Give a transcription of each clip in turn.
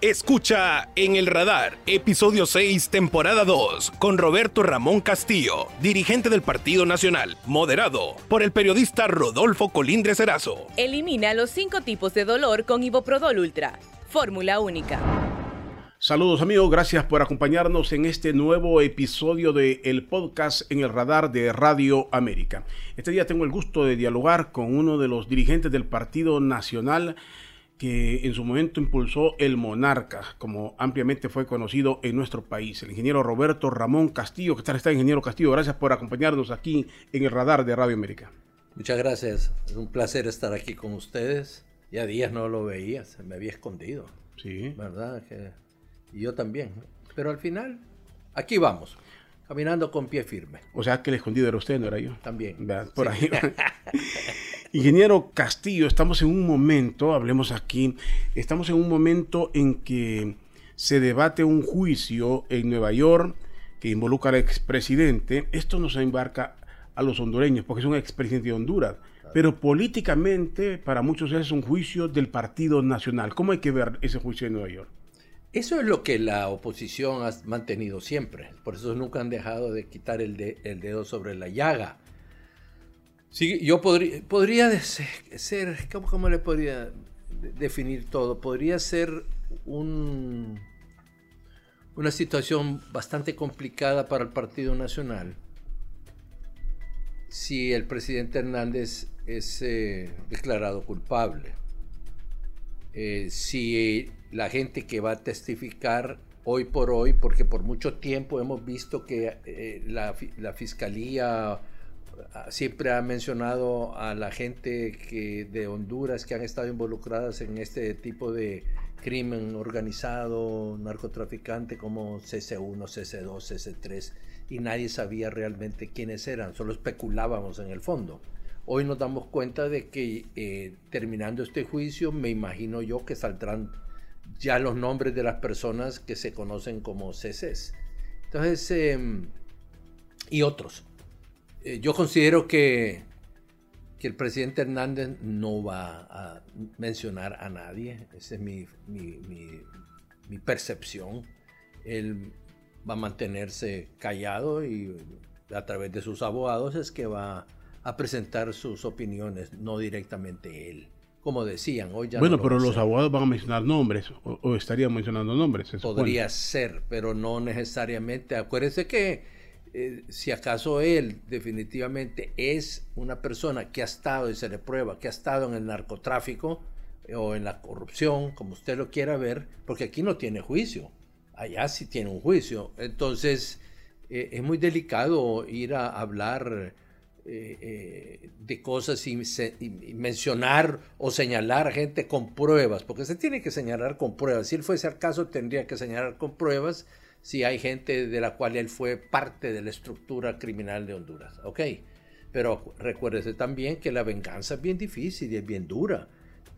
Escucha En el Radar, episodio 6, temporada 2, con Roberto Ramón Castillo, dirigente del Partido Nacional, moderado por el periodista Rodolfo Colindres Erazo. Elimina los cinco tipos de dolor con Iboprodol Ultra. Fórmula única. Saludos amigos, gracias por acompañarnos en este nuevo episodio de el podcast en el radar de Radio América. Este día tengo el gusto de dialogar con uno de los dirigentes del Partido Nacional que en su momento impulsó el Monarca, como ampliamente fue conocido en nuestro país, el ingeniero Roberto Ramón Castillo. ¿Qué tal está, ingeniero Castillo? Gracias por acompañarnos aquí en el radar de Radio América. Muchas gracias, es un placer estar aquí con ustedes. Ya días no lo veía, se me había escondido. Sí. ¿Verdad? Que... Y yo también. Pero al final, aquí vamos caminando con pie firme. O sea que el escondido era usted, no era yo. También. Por ahí. Ingeniero Castillo, estamos en un momento, hablemos aquí, estamos en un momento en que se debate un juicio en Nueva York que involucra al expresidente. Esto nos embarca a los hondureños, porque es un expresidente de Honduras. Pero políticamente, para muchos es un juicio del Partido Nacional. ¿Cómo hay que ver ese juicio en Nueva York? Eso es lo que la oposición ha mantenido siempre. Por eso nunca han dejado de quitar el, el dedo sobre la llaga. Sí, yo podría, podría ser, ¿cómo, le podría definir todo? Podría ser un, una situación bastante complicada para el Partido Nacional si el presidente Hernández es eh, declarado culpable. Eh, si la gente que va a testificar hoy por hoy, porque por mucho tiempo hemos visto que eh, la, la, fiscalía siempre ha mencionado a la gente que, de Honduras que han estado involucradas en este tipo de crimen organizado, narcotraficante como CC1, CC2, CC3, y nadie sabía realmente quiénes eran, solo especulábamos en el fondo. Hoy nos damos cuenta de que eh, terminando este juicio, me imagino yo que saldrán ya los nombres de las personas que se conocen como CCs. Entonces, em, y otros. Eh, yo considero que, que el presidente Hernández no va a mencionar a nadie. Esa es mi, mi, mi, percepción. Él va a mantenerse callado y a través de sus abogados es que va a presentar sus opiniones, no directamente él como decían. Hoy ya bueno, pero los abogados van a mencionar nombres o, estarían mencionando nombres. Podría ser, pero no necesariamente. Acuérdense que eh, si acaso él definitivamente es una persona que ha estado y se le prueba que ha estado en el narcotráfico eh, o en la corrupción, como usted lo quiera ver, porque aquí no tiene juicio. Allá sí tiene un juicio. Entonces, eh, es muy delicado ir a hablar de cosas y, mencionar o señalar a gente con pruebas, porque se tiene que señalar con pruebas. Si él fuese al caso, tendría que señalar con pruebas si hay gente de la cual él fue parte de la estructura criminal de Honduras. Ok, pero recuérdese también que la venganza es bien difícil y es bien dura.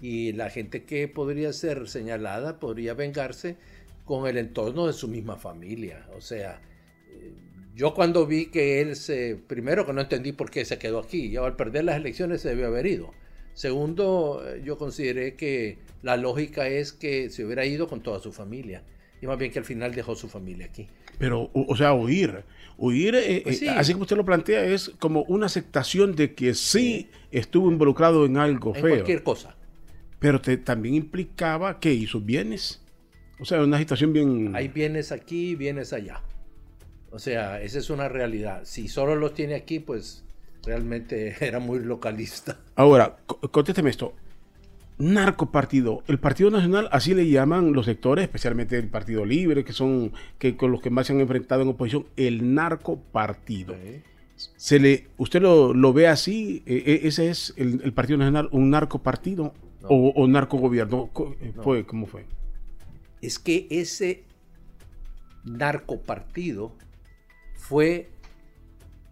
Y la gente que podría ser señalada podría vengarse con el entorno de su misma familia. O sea, eh, yo cuando vi que él se, primero que no entendí por qué se quedó aquí, y al perder las elecciones se debió haber ido. Segundo, yo consideré que la lógica es que se hubiera ido con toda su familia. Y más bien que al final dejó su familia aquí. Pero, o, sea, huir. Huir, eh, pues eh, así como usted lo plantea, es como una aceptación de que sí, estuvo involucrado en algo en feo. cualquier cosa. Pero te, también implicaba que hizo bienes. O sea, una situación bien... Hay bienes aquí, bienes allá. O sea, esa es una realidad. Si solo los tiene aquí, pues realmente era muy localista. Ahora, contésteme esto. Narcopartido. El Partido Nacional, así le llaman los sectores, especialmente el Partido Libre, que son que con los que más se han enfrentado en oposición, el narcopartido. Se le, ¿Usted lo, ve así? E, e, ¿Ese es el, Partido Nacional un narcopartido o, o narcogobierno? Fue, ¿Cómo fue? Es que ese narcopartido fue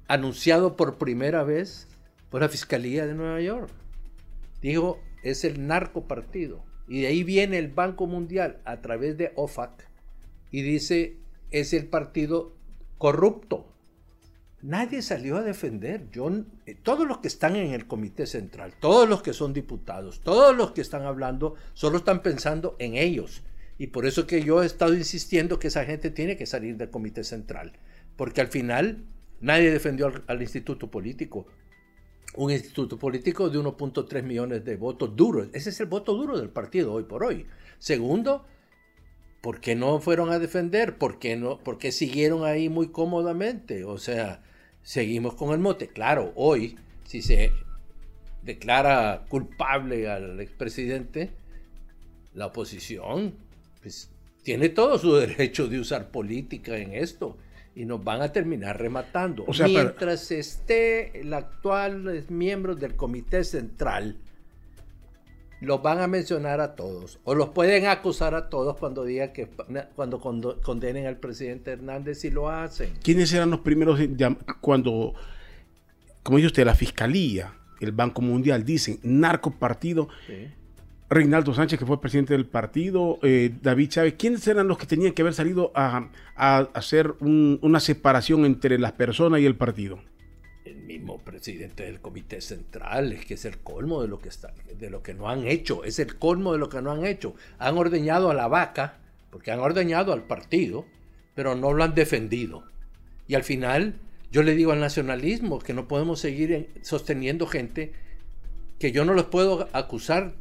anunciado por primera vez por la Fiscalía de Nueva York. Dijo, es el narco partido. Y de ahí viene el Banco Mundial a través de OFAC y dice, es el partido corrupto. Nadie salió a defender. Yo, eh, todos los que están en el Comité Central, todos los que son diputados, todos los que están hablando, solo están pensando en ellos. Y por eso que yo he estado insistiendo que esa gente tiene que salir del comité central, porque al final nadie defendió al, instituto político. Un instituto político de 1.3 millones de votos duros. Ese es el voto duro del partido hoy por hoy. Segundo, ¿por qué no fueron a defender? ¿Por qué, no, por qué siguieron ahí muy cómodamente? O sea, seguimos con el mote. Claro, hoy, si se declara culpable al expresidente, la oposición pues, tiene todo su derecho de usar política en esto y nos van a terminar rematando. Mientras esté el actual miembro del comité central, los van a mencionar a todos o los pueden acusar a todos cuando digan que cuando condenen al presidente Hernández y lo hacen. ¿Quiénes eran los primeros cuando, como dice usted, la fiscalía el Banco Mundial, dicen narco partido. Reinaldo Sánchez, que fue presidente del partido, eh, David Chávez, ¿quiénes eran los que tenían que haber salido a, hacer una separación entre las personas y el partido? El mismo presidente del Comité Central, es que es el colmo de lo que, está, de lo que no han hecho, es el colmo de lo que no han hecho. Han ordeñado a la vaca, porque han ordeñado al partido, pero no lo han defendido. Y al final yo le digo al nacionalismo que no podemos seguir sosteniendo gente que yo no los puedo acusar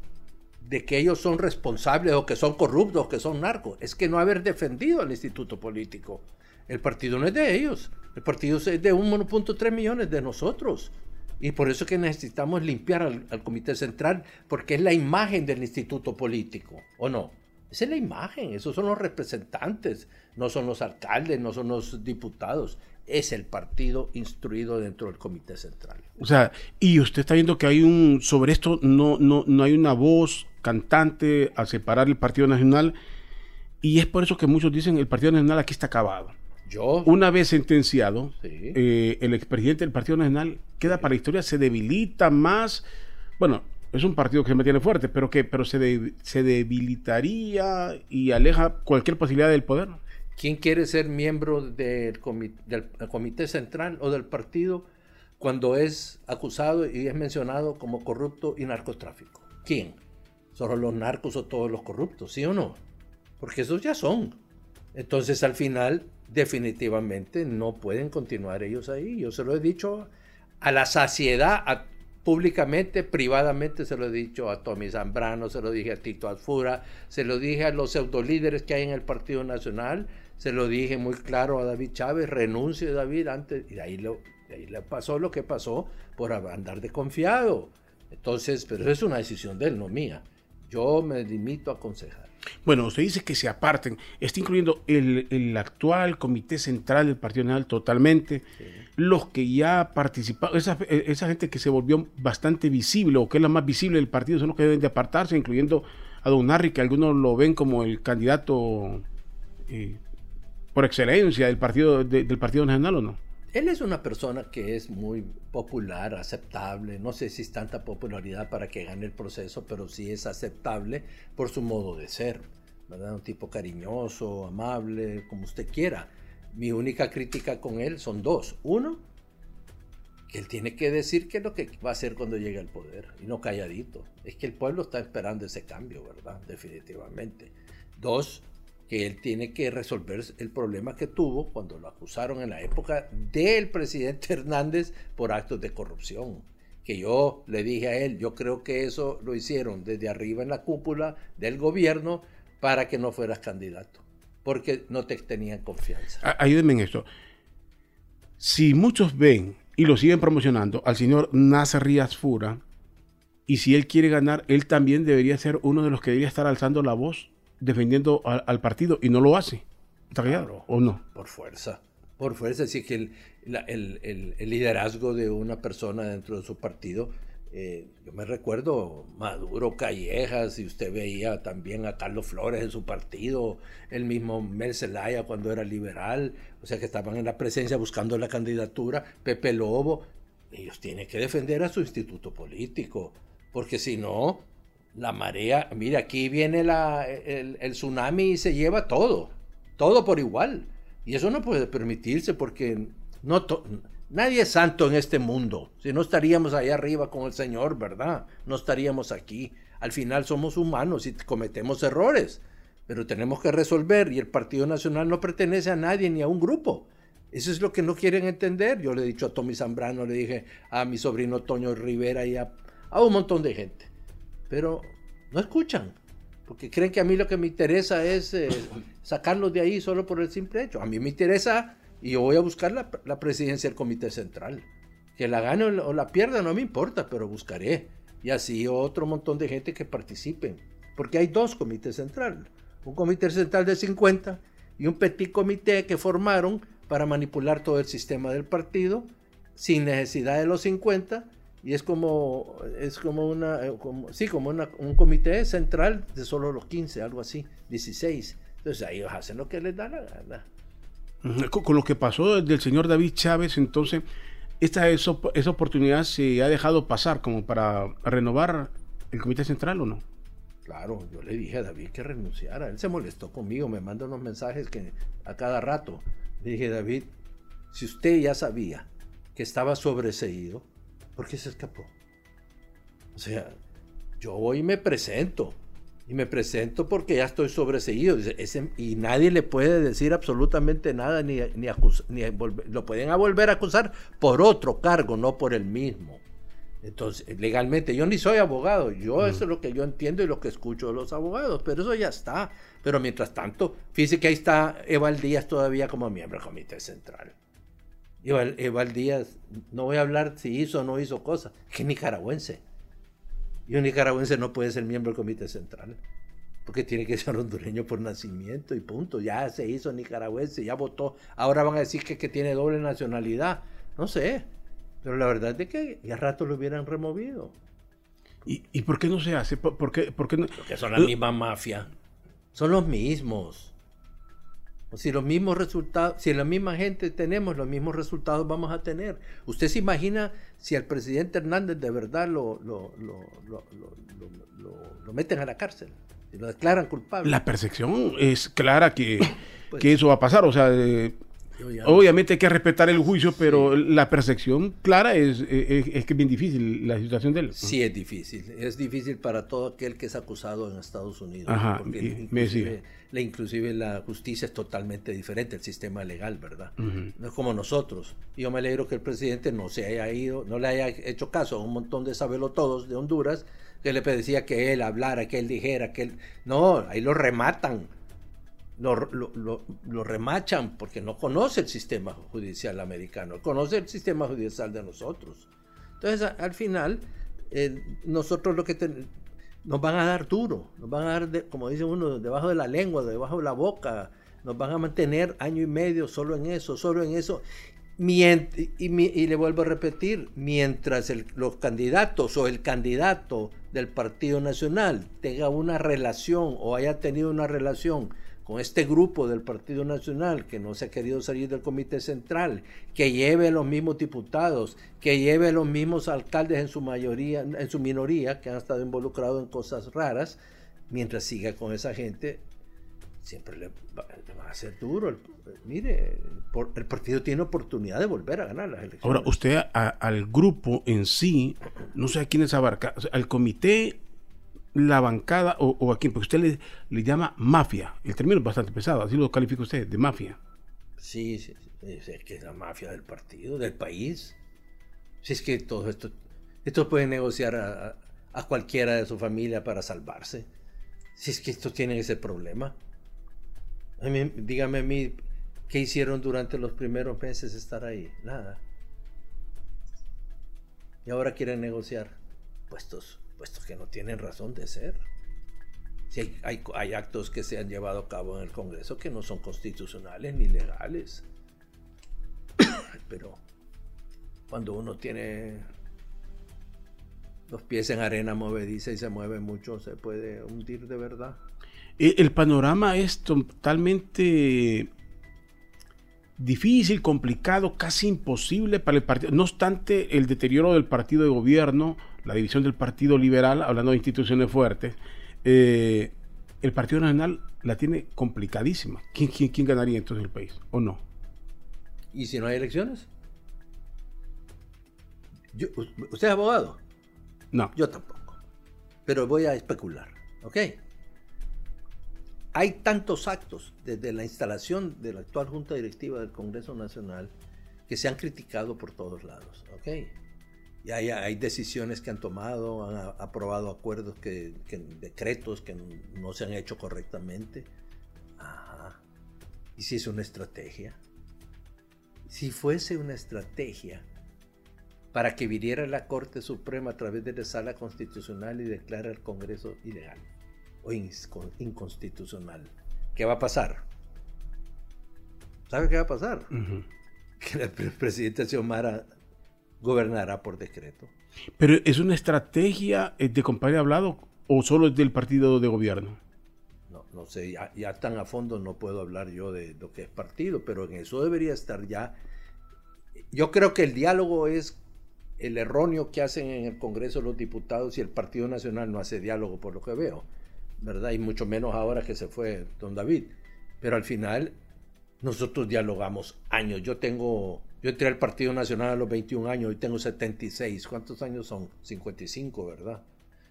de que ellos son responsables o que son corruptos que son narcos. Es que no haber defendido al instituto político. El partido no es de ellos. El partido es de 1.3 millones de nosotros. Y por eso que necesitamos limpiar al, al, comité central, porque es la imagen del instituto político, ¿o no? Esa es la imagen, esos son los representantes, no son los alcaldes, no son los diputados es el partido instruido dentro del comité central. O sea, y usted está viendo que hay un, sobre esto no, no, no hay una voz cantante a separar el Partido Nacional, y es por eso que muchos dicen el Partido Nacional aquí está acabado. Yo. Una vez sentenciado, eh, el expresidente del Partido Nacional queda para la historia, se debilita más. Bueno, es un partido que se mantiene fuerte, pero que pero se, se debilitaría y aleja cualquier posibilidad del poder. ¿Quién quiere ser miembro del comité, central o del partido cuando es acusado y es mencionado como corrupto y narcotráfico? ¿Quién? ¿Solo los narcos o todos los corruptos? ¿Sí o no? Porque esos ya son. Entonces al final definitivamente no pueden continuar ellos ahí. Yo se lo he dicho a la saciedad, públicamente, privadamente se lo he dicho a Tommy Zambrano, se lo dije a Tito Alfura, se lo dije a los pseudolíderes que hay en el Partido Nacional se lo dije muy claro a David Chávez, renuncie David antes, y de ahí, lo, ahí le pasó lo que pasó por andar desconfiado. Entonces, pero es una decisión de él, no mía. Yo me limito a aconsejar. Bueno, usted dice que se aparten. Está incluyendo el, actual comité central del Partido Nacional totalmente. Los que ya participaron, esa, esa, gente que se volvió bastante visible o que es la más visible del partido son los que deben de apartarse, incluyendo a Don Narri, que algunos lo ven como el candidato eh, por excelencia del partido, del Partido Nacional o no? Él es una persona que es muy popular, aceptable. No sé si es tanta popularidad para que gane el proceso, pero sí es aceptable por su modo de ser. ¿verdad? Un tipo cariñoso, amable, como usted quiera. Mi única crítica con él son dos. Uno, que él tiene que decir qué es lo que va a hacer cuando llegue al poder y no calladito. Es que el pueblo está esperando ese cambio, ¿verdad? Definitivamente. Dos, que él tiene que resolver el problema que tuvo cuando lo acusaron en la época del presidente Hernández por actos de corrupción. Que yo le dije a él, yo creo que eso lo hicieron desde arriba en la cúpula del gobierno para que no fueras candidato, porque no te tenían confianza. Ayúdenme en esto. Si muchos ven y lo siguen promocionando al señor Nasser Rías Fura, y si él quiere ganar, él también debería ser uno de los que debería estar alzando la voz defendiendo al partido y no lo hace. ¿Está claro? ¿O no? Por fuerza. Por fuerza. Así que el, liderazgo de una persona dentro de su partido, eh, yo me recuerdo Maduro, Callejas, y usted veía también a Carlos Flores en su partido, el mismo Mel Zelaya cuando era liberal, o sea que estaban en la presencia buscando la candidatura, Pepe Lobo. Ellos tienen que defender a su instituto político, porque si no, la marea, mira, aquí viene la, el, tsunami y se lleva todo, todo por igual. Y eso no puede permitirse porque no nadie es santo en este mundo. Si no estaríamos allá arriba con el Señor, ¿verdad? No estaríamos aquí. Al final somos humanos y cometemos errores. pero tenemos que resolver y el Partido Nacional no pertenece a nadie ni a un grupo. Eso es lo que no quieren entender. Yo le he dicho a Tommy Zambrano, le dije a mi sobrino Toño Rivera y a, un montón de gente. Pero no escuchan, porque creen que a mí lo que me interesa es eh, sacarlos de ahí solo por el simple hecho. A mí me interesa y yo voy a buscar la, la presidencia del Comité Central. Que la gane o la pierda no me importa, pero buscaré. Y así otro montón de gente que participen. Porque hay dos comités centrales un comité central de 50 y un petit comité que formaron para manipular todo el sistema del partido sin necesidad de los 50 y es como es como una eh, sí como un comité central de solo los 15 algo así 16 entonces ellos hacen lo que les da la gana con, lo que pasó del señor David Chávez entonces esta esa oportunidad se ha dejado pasar como para renovar el comité central o no Claro, yo le dije a David que renunciara. Él se molestó conmigo, me manda unos mensajes que a cada rato. Le dije, David, si usted ya sabía que estaba sobreseído, ¿por qué se escapó? O sea, yo hoy me presento. Y me presento porque ya estoy sobreseído. y nadie le puede decir absolutamente nada, ni, ni, ni lo pueden volver a acusar por otro cargo, no por el mismo. Entonces, legalmente, yo ni soy abogado, yo eso es lo que yo entiendo y lo que escucho de los abogados, pero eso ya está. Pero mientras tanto, fíjese que ahí está Eval Díaz todavía como miembro del Comité Central. Eval, Díaz, no voy a hablar si hizo o no hizo cosas, que es nicaragüense. Y un nicaragüense no puede ser miembro del Comité Central, porque tiene que ser hondureño por nacimiento y punto. Ya se hizo nicaragüense, ya votó. Ahora van a decir que, que tiene doble nacionalidad. No sé, pero la verdad es que ya rato lo hubieran removido. ¿Y, por qué no se hace? ¿Por, qué, por qué no? Porque son la misma mafia. Son los mismos. O si los mismos resultados, si la misma gente tenemos los mismos resultados vamos a tener. ¿Usted se imagina si al presidente Hernández de verdad lo, lo, lo, lo meten a la cárcel? Y lo declaran culpable. La percepción es clara que, pues que eso va a pasar. O sea, Obviamente hay que respetar el juicio, pero la percepción clara es, es, que es bien difícil la situación de él. Sí, es difícil. Es difícil para todo aquel que es acusado en Estados Unidos. porque inclusive, la, inclusive la justicia es totalmente diferente, el sistema legal, ¿verdad? No es como nosotros. Yo me alegro que el presidente no se haya ido, no le haya hecho caso a un montón de sabelotodos de Honduras que le pedía que él hablara, que él dijera, que él... No, ahí lo rematan lo, remachan porque no conoce el sistema judicial americano, conoce el sistema judicial de nosotros. Entonces, al final, eh, nosotros lo que nos van a dar duro, nos van a dar, como dice uno, debajo de la lengua, debajo de la boca, nos van a mantener año y medio solo en eso, solo en eso. y, y, le vuelvo a repetir, mientras los candidatos o el candidato del Partido Nacional tenga una relación o haya tenido una relación con este grupo del Partido Nacional que no se ha querido salir del Comité Central, que lleve los mismos diputados, que lleve los mismos alcaldes en su mayoría, en su minoría, que han estado involucrados en cosas raras, mientras siga con esa gente, siempre le va, a ser duro. mire, el partido tiene oportunidad de volver a ganar las elecciones. Ahora, usted al grupo en sí, no sé a quiénes abarca, al comité la bancada o, a quién, porque usted le, llama mafia. El término es bastante pesado, así lo califica usted, de mafia. Sí, sí, es que es la mafia del partido, del país. Si es que todo esto, esto puede negociar a, cualquiera de su familia para salvarse. Si es que estos tienen ese problema. dígame a mí, ¿qué hicieron durante los primeros meses estar ahí? Nada. Y ahora quieren negociar puestos puestos que no tienen razón de ser. Si hay, hay, actos que se han llevado a cabo en el Congreso que no son constitucionales ni legales. Pero cuando uno tiene los pies en arena movediza y se mueve mucho, se puede hundir de verdad. Eh, el panorama es totalmente difícil, complicado, casi imposible para el partido. No obstante, el deterioro del partido de gobierno, la división del Partido Liberal, hablando de instituciones fuertes, eh, el Partido Nacional la tiene complicadísima. ¿Quién, quién, quién ganaría entonces el país? ¿O no? ¿Y si no hay elecciones? ¿Usted es abogado? No. Yo tampoco. Pero voy a especular, ¿ok? hay tantos actos desde la instalación de la actual Junta Directiva del Congreso Nacional que se han criticado por todos lados. ¿ok? Y hay, hay decisiones que han tomado, han aprobado acuerdos, que, decretos que no se han hecho correctamente. Ajá. ¿Y si es una estrategia? Si fuese una estrategia para que viniera la Corte Suprema a través de la Sala Constitucional y declara el Congreso ilegal o inconstitucional, ¿qué va a pasar? ¿Sabe qué va a pasar? Que el presidente Xiomara gobernará por decreto. Pero es una estrategia de compadre hablado o solo es del partido de gobierno? No, no sé, ya, ya, tan a fondo no puedo hablar yo de lo que es partido, pero en eso debería estar ya. Yo creo que el diálogo es el erróneo que hacen en el Congreso los diputados y el Partido Nacional no hace diálogo por lo que veo, ¿verdad? Y mucho menos ahora que se fue don David. Pero al final nosotros dialogamos años. Yo tengo yo entré al Partido Nacional a los 21 años, hoy tengo 76. ¿Cuántos años son? 55, ¿verdad?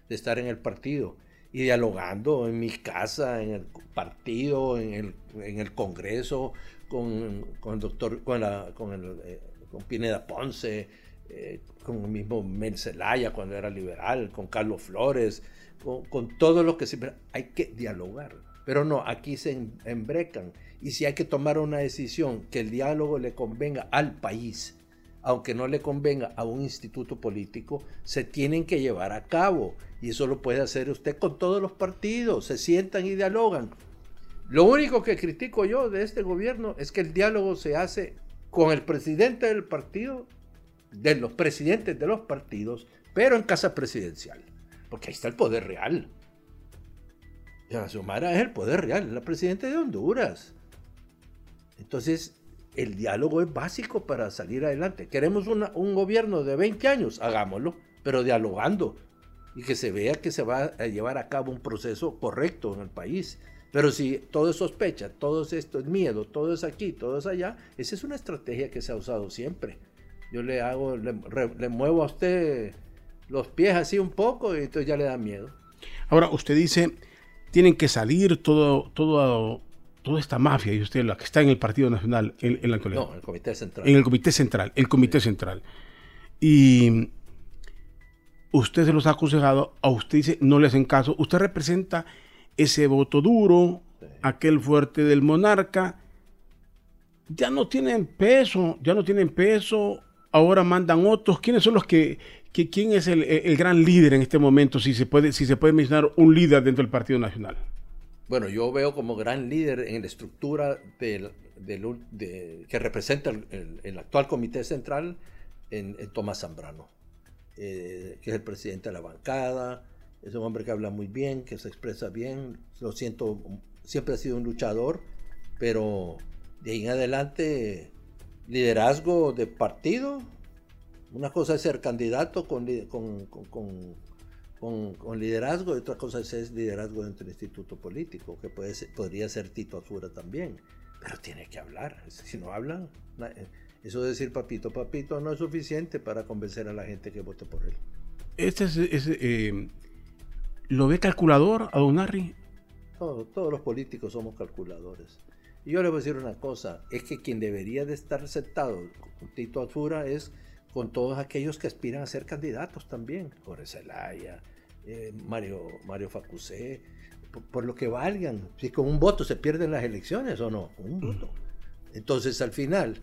De estar en el partido y dialogando en mi casa, en el partido, en el, en el Congreso, con, con, el doctor, con, la, con, el, eh, con Pineda Ponce, eh, con el mismo Mel Zelaya cuando era liberal, con Carlos Flores, con, con todo lo que siempre... Hay que dialogar. Pero no, aquí se embrecan. Y si hay que tomar una decisión que el diálogo le convenga al país, aunque no le convenga a un instituto político, se tienen que llevar a cabo. Y eso lo puede hacer usted con todos los partidos. Se sientan y dialogan. Lo único que critico yo de este gobierno es que el diálogo se hace con el presidente del partido, de los presidentes de los partidos, pero en casa presidencial. Porque ahí está el poder real. Ya, Xiomara es el poder real, es la presidenta de Honduras. Entonces, el diálogo es básico para salir adelante. Queremos un gobierno de 20 años, hagámoslo, pero dialogando y que se vea que se va a llevar a cabo un proceso correcto en el país. Pero si todo es sospecha, todo esto es miedo, todo es aquí, todo es allá, esa es una estrategia que se ha usado siempre. Yo le hago, le, muevo a usted los pies así un poco y entonces ya le da miedo. Ahora, usted dice, tienen que salir todo, todo, toda esta mafia, y usted, la que está en el Partido Nacional en, la actualidad. No, en el Comité Central. En el Comité Central, el Comité Central. Y usted se los ha aconsejado, a usted dice, no le hacen caso. Usted representa ese voto duro, aquel fuerte del monarca. Ya no tienen peso, ya no tienen peso, ahora mandan otros. ¿Quiénes son los que ¿quién es el, gran líder en este momento, si se, puede, si se puede mencionar un líder dentro del Partido Nacional? Bueno, yo veo como gran líder en la estructura del, que representa el, actual Comité Central en, Tomás Zambrano, eh, que es el presidente de la bancada, es un hombre que habla muy bien, que se expresa bien, lo siento, siempre ha sido un luchador, pero de ahí en adelante liderazgo de partido, una cosa es ser candidato con, con, liderazgo y otra cosa es liderazgo dentro del instituto político, que puede podría ser Tito Azura también. Pero tiene que hablar. Si no hablan, eh, eso de decir papito, papito no es suficiente para convencer a la gente que vote por él. Este es, eh, ¿Lo ve calculador a Don Harry? todos los políticos somos calculadores. Y yo le voy a decir una cosa, es que quien debería de estar sentado con Tito Azura es con todos aquellos que aspiran a ser candidatos también, Jorge Zelaya, eh, Mario, Mario Facusé, por, lo que valgan. Si con un voto se pierden las elecciones o no, un voto. Entonces al final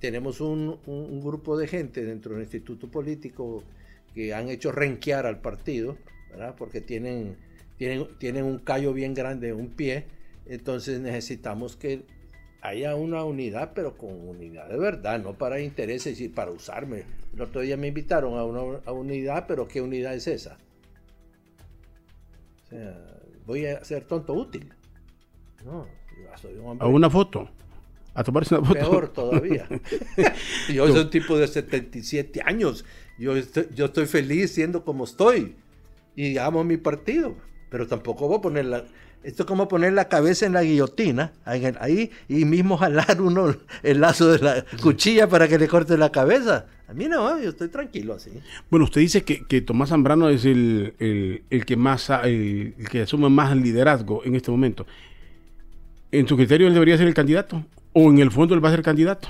tenemos un, grupo de gente dentro del instituto político que han hecho renquear al partido, ¿verdad? porque tienen, tienen, tienen un callo bien grande, un pie, entonces necesitamos que haya una unidad, pero con unidad de verdad, no para intereses y para usarme. El otro día me invitaron a una unidad, pero ¿qué unidad es esa? O sea, voy a ser tonto útil. No, soy un hombre. A una foto. A tomarse una foto. Peor todavía. yo soy un tipo de 77 años. Yo estoy, yo estoy feliz siendo como estoy. Y amo mi partido. Pero tampoco voy a poner la, esto es como poner la cabeza en la guillotina, ahí, y mismo jalar uno el lazo de la cuchilla para que le corte la cabeza. A mí no, yo estoy tranquilo así. Bueno, usted dice que, Tomás Zambrano es el, que más, el, que asume más liderazgo en este momento. ¿En tu criterio él debería ser el candidato? ¿O en el fondo él va a ser candidato?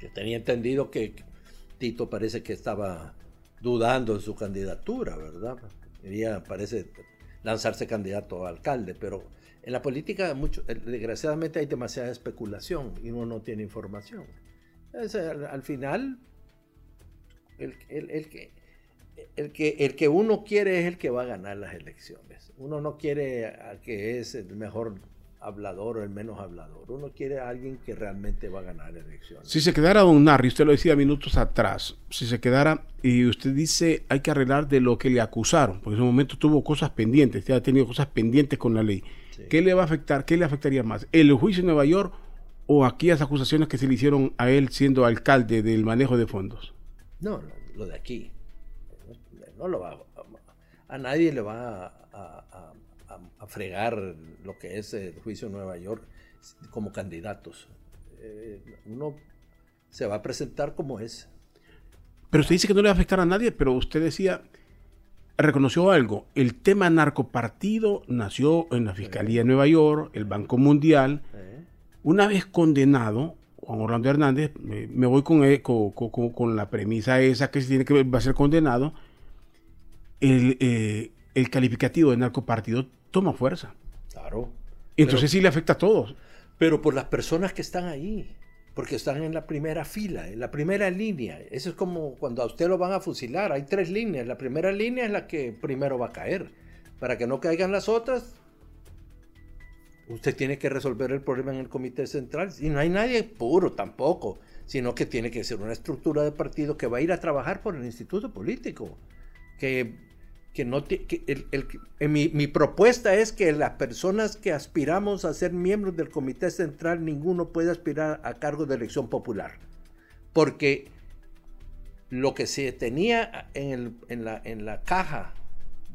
Yo tenía entendido que Tito parece que estaba dudando en su candidatura, ¿verdad? Quería, parece, lanzarse candidato a alcalde, pero en la política, mucho, eh, desgraciadamente, hay demasiada especulación y uno no tiene información. al, final, el, que, el, que, el que uno quiere es el que va a ganar las elecciones. Uno no quiere al que es el mejor hablador o el menos hablador. Uno quiere a alguien que realmente va a ganar elecciones. Si se quedara Don Narri, usted lo decía minutos atrás, si se quedara y usted dice hay que arreglar de lo que le acusaron, porque en ese momento tuvo cosas pendientes, ya ha tenido cosas pendientes con la ley. ¿Qué le va a afectar? ¿Qué le afectaría más? ¿El juicio en Nueva York o aquellas acusaciones que se le hicieron a él siendo alcalde del manejo de fondos? No, lo, de aquí. No, lo va a, nadie le va a a, fregar lo que es el juicio en Nueva York como candidatos. Eh, uno se va a presentar como es. Pero usted dice que no le va a afectar a nadie, pero usted decía, reconoció algo, el tema narcopartido nació en la Fiscalía de Nueva York, el Banco Mundial. Una vez condenado, Juan Orlando Hernández, me, voy con, con, la premisa esa que se tiene que va a ser condenado, el, eh, el calificativo de narcopartido toma fuerza. Claro. entonces sí le afecta a todos. Pero por las personas que están ahí, porque están en la primera fila, en la primera línea. Eso es como cuando a usted lo van a fusilar, hay tres líneas. La primera línea es la que primero va a caer. Para que no caigan las otras, usted tiene que resolver el problema en el comité central. Y no hay nadie puro tampoco, sino que tiene que ser una estructura de partido que va a ir a trabajar por el instituto político, que que no el, mi, propuesta es que las personas que aspiramos a ser miembros del comité central ninguno puede aspirar a cargo de elección popular porque lo que se tenía en, la, en la caja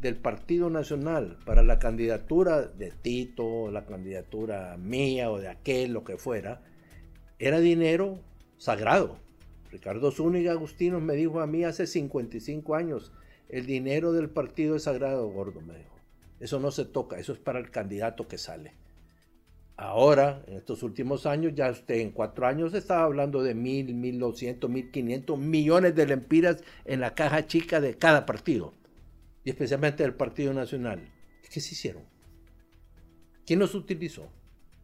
del Partido Nacional para la candidatura de Tito, la candidatura mía o de aquel, lo que fuera, era dinero sagrado. Ricardo Zúñiga Agustinos me dijo a mí hace 55 años, el dinero del partido es sagrado, gordo, me dijo. Eso no se toca, eso es para el candidato que sale. Ahora, en estos últimos años, ya usted en cuatro años estaba hablando de mil, mil doscientos, mil quinientos millones de lempiras en la caja chica de cada partido. Y especialmente del Partido Nacional. ¿Qué se hicieron? ¿Quién los utilizó?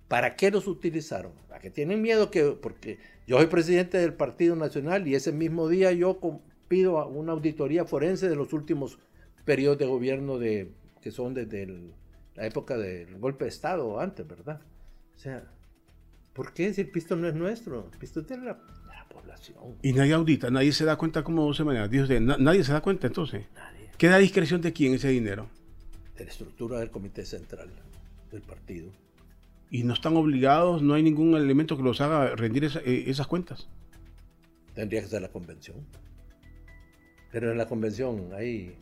¿Para qué los utilizaron? ¿A que tienen miedo que.? Porque yo soy presidente del Partido Nacional y ese mismo día yo pido una auditoría forense de los últimos periodos de gobierno de, que son desde la época del golpe de Estado o antes, ¿verdad? O sea, ¿por qué si el pisto no es nuestro? El pisto es de la, población. Y nadie audita, nadie se da cuenta cómo se maneja. nadie se da cuenta entonces. Nadie. ¿Queda discreción de quién ese dinero? De la estructura del comité central del partido. ¿Y no están obligados? ¿No hay ningún elemento que los haga rendir eh, esas cuentas? Tendría que ser la convención. Pero en la convención hay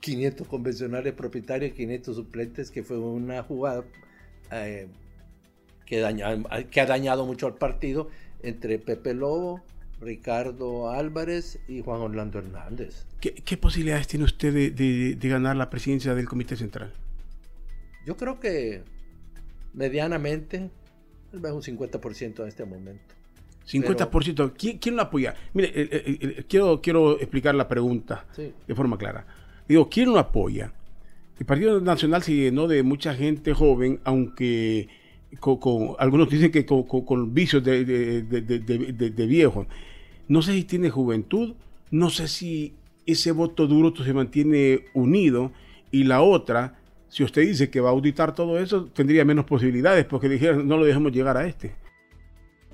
500 convencionales propietarios, 500 suplentes, que fue una jugada eh, que, que ha dañado mucho al partido entre Pepe Lobo, Ricardo Álvarez y Juan Orlando Hernández. ¿Qué, posibilidades tiene usted de, ganar la presidencia del Comité Central? Yo creo que medianamente, tal vez un 50% en este momento. 50%. ¿Quién, lo apoya? Mire, quiero, quiero explicar la pregunta de forma clara. Digo, ¿quién lo apoya? El Partido Nacional se llenó de mucha gente joven, aunque con, algunos dicen que con, vicios de, de, viejo. No sé si tiene juventud, no sé si ese voto duro se mantiene unido. Y la otra, si usted dice que va a auditar todo eso, tendría menos posibilidades, porque dijeron, no lo dejemos llegar a este.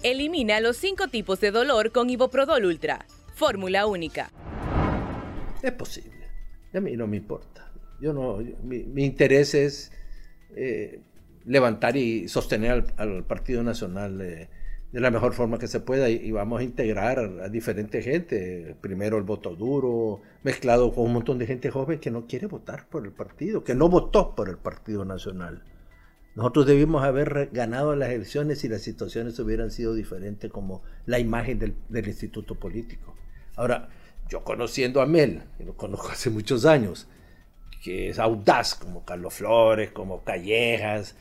Elimina los cinco tipos de dolor con Iboprodol Ultra. Fórmula única. Es posible. A mí no me importa. Yo no, mi, interés es eh, levantar y sostener al, Partido Nacional de la mejor forma que se pueda y, vamos a integrar a diferente gente. Primero el voto duro, mezclado con un montón de gente joven que no quiere votar por el partido, que no votó por el Partido Nacional. Nosotros debimos haber ganado las elecciones si las situaciones hubieran sido diferentes como la imagen del, instituto político. Ahora, yo conociendo a Mel, que lo conozco hace muchos años, que es audaz como Carlos Flores, como Callejas,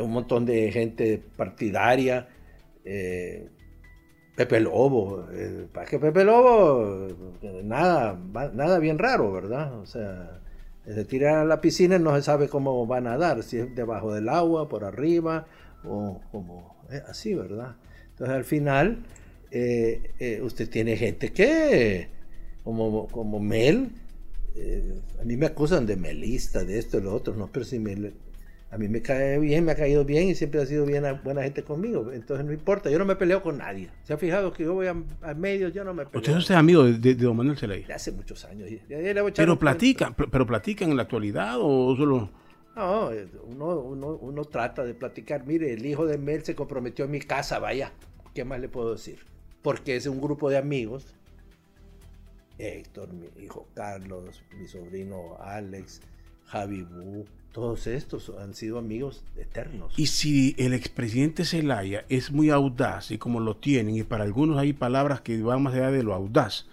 un montón de gente partidaria. Pepe Lobo, para que Pepe Lobo, nada, nada bien raro, ¿verdad? O sea, se tira a la piscina y no se sabe cómo va a nadar, si es debajo del agua, por arriba, o como así, ¿verdad? Entonces al final eh, eh, usted tiene gente que, como, como Mel, eh, a mí me acusan de melista, de esto y lo otro, no, pero si a mí me cae bien, me ha caído bien y siempre ha sido bien buena gente conmigo. Entonces no importa, yo no me peleo con nadie. ¿Se ha fijado que yo voy a, medios, yo no me peleo? ¿Usted es amigo de, Don Manuel Zelay? De hace muchos años. pero platican, pero platican en la actualidad o solo... No, uno, uno, uno trata de platicar. Mire, el hijo de Mel se comprometió en mi casa, vaya. ¿Qué más le puedo decir? porque es un grupo de amigos. Héctor, mi hijo Carlos, mi sobrino Alex, Javi Bu, todos estos han sido amigos eternos. Y si el expresidente Zelaya es muy audaz y como lo tienen, y para algunos hay palabras que van más allá de lo audaz,